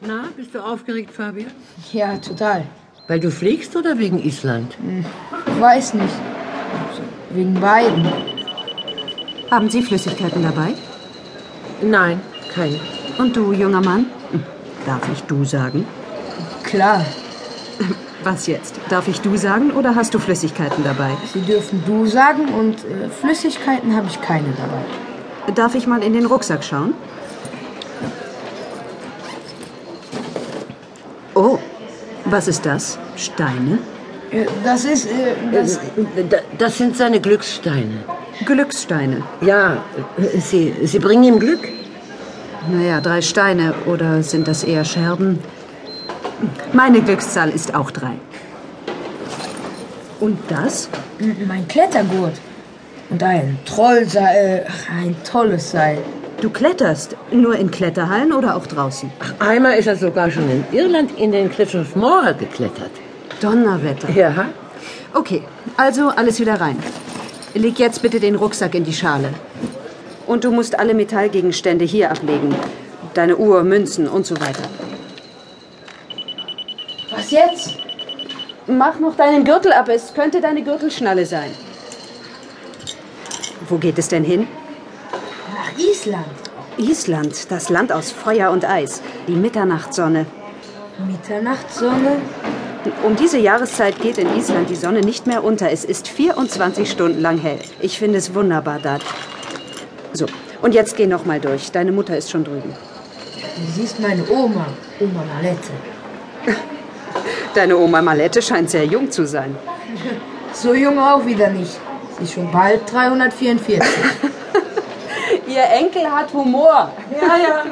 Na, bist du aufgeregt, Fabian? Ja, total. Weil du fliegst oder wegen Island? Weiß nicht. Wegen beiden. Haben Sie Flüssigkeiten dabei? Nein, keine. Und du, junger Mann? Darf ich du sagen? Klar. Was jetzt? Darf ich du sagen oder hast du Flüssigkeiten dabei? Sie dürfen du sagen und äh, Flüssigkeiten habe ich keine dabei. Darf ich mal in den Rucksack schauen? Oh, was ist das? Steine? Äh, Das ist. Äh, das, Da- Das sind seine Glückssteine. Glückssteine. Ja, äh, sie, sie bringen ihm Glück. Naja, drei Steine. Oder sind das eher Scherben? Meine Glückszahl ist auch drei. Und das? mein Klettergurt. Und ein Trollseil. Ach, ein tolles Seil. Du kletterst. Nur in Kletterhallen oder auch draußen? Einmal ist er sogar schon in Irland in den Cliffs of Moher geklettert. Donnerwetter. Ja. Okay, also alles wieder rein. Leg jetzt bitte den Rucksack in die Schale. Und du musst alle Metallgegenstände hier ablegen. Deine Uhr, Münzen und so weiter. Was jetzt? Mach noch deinen Gürtel ab, es könnte deine Gürtelschnalle sein. Wo geht es denn hin? Island. Island, das Land aus Feuer und Eis, die Mitternachtssonne. Mitternachtssonne. Um diese Jahreszeit geht in Island die Sonne nicht mehr unter. Es ist 24 Stunden lang hell. Ich finde es wunderbar dort. So, und jetzt geh noch mal durch. Deine Mutter ist schon drüben. Du siehst meine Oma. Oma Malette. Deine Oma Malette scheint sehr jung zu sein. So jung auch wieder nicht. Sie ist schon bald 344. Ihr Enkel hat Humor. ja, ja.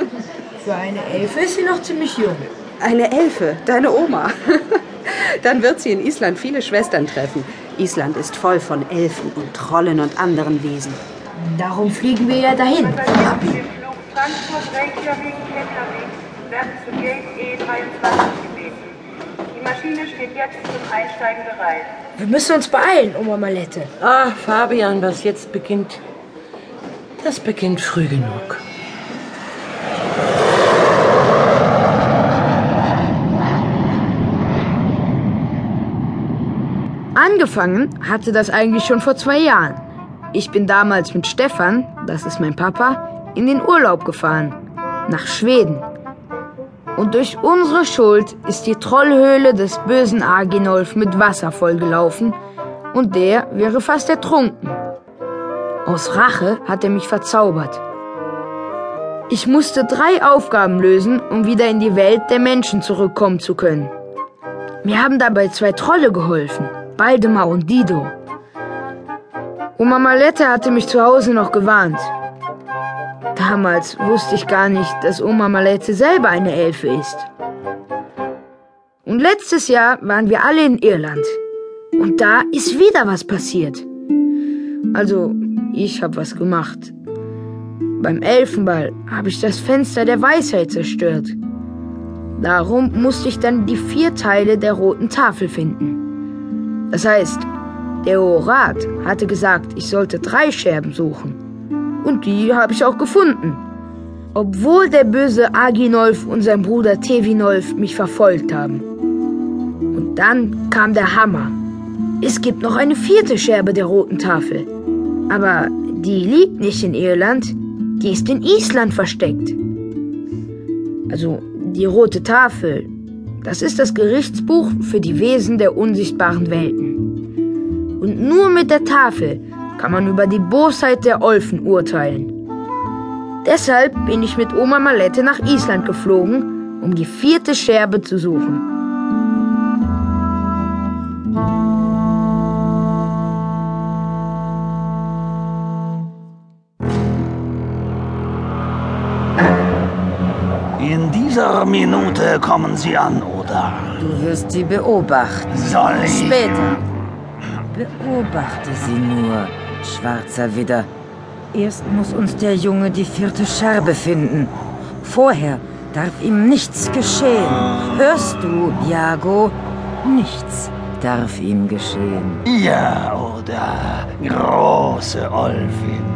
Für eine Elfe ist sie noch ziemlich jung. Eine Elfe, deine Oma. Dann wird sie in Island viele Schwestern treffen. Island ist voll von Elfen und Trollen und anderen Wesen. Darum fliegen wir ja dahin. Dem Flug Frankfurt Reykjavik Keflavik werden zu Gate E23 gebeten. Die Maschine steht jetzt zum Einsteigen bereit. Wir müssen uns beeilen, Oma Malette. Ah, Fabian, was jetzt beginnt, das beginnt früh genug. Angefangen hatte das eigentlich schon vor zwei Jahren. Ich bin damals mit Stefan, das ist mein Papa, in den Urlaub gefahren. Nach Schweden. Und durch unsere Schuld ist die Trollhöhle des bösen Aginolf mit Wasser vollgelaufen und der wäre fast ertrunken. Aus Rache hat er mich verzaubert. Ich musste drei Aufgaben lösen, um wieder in die Welt der Menschen zurückkommen zu können. Mir haben dabei zwei Trolle geholfen, Baldemar und Dido. Oma Malette hatte mich zu Hause noch gewarnt. Damals wusste ich gar nicht, dass Oma Malette selber eine Elfe ist. Und letztes Jahr waren wir alle in Irland. Und da ist wieder was passiert. Also, ich habe was gemacht. Beim Elfenball habe ich das Fenster der Weisheit zerstört. Darum musste ich dann die vier Teile der roten Tafel finden. Das heißt, der Hohe Rat hatte gesagt, ich sollte drei Scherben suchen. Und die habe ich auch gefunden. Obwohl der böse Aginolf und sein Bruder Tevinolf mich verfolgt haben. Und dann kam der Hammer. Es gibt noch eine vierte Scherbe der roten Tafel. Aber die liegt nicht in Irland, die ist in Island versteckt. Also die rote Tafel, das ist das Gerichtsbuch für die Wesen der unsichtbaren Welten. Und nur mit der Tafel kann man über die Bosheit der Olfen urteilen. Deshalb bin ich mit Oma Malette nach Island geflogen, um die vierte Scherbe zu suchen. In dieser Minute kommen Sie an, oder? Du wirst sie beobachten. Soll ich? Später. Beobachte sie nur, schwarzer Widder. Erst muss uns der Junge die vierte Scherbe finden. Vorher darf ihm nichts geschehen. Hörst du, Jago? Nichts darf ihm geschehen. Ja, oder? Große Olfin.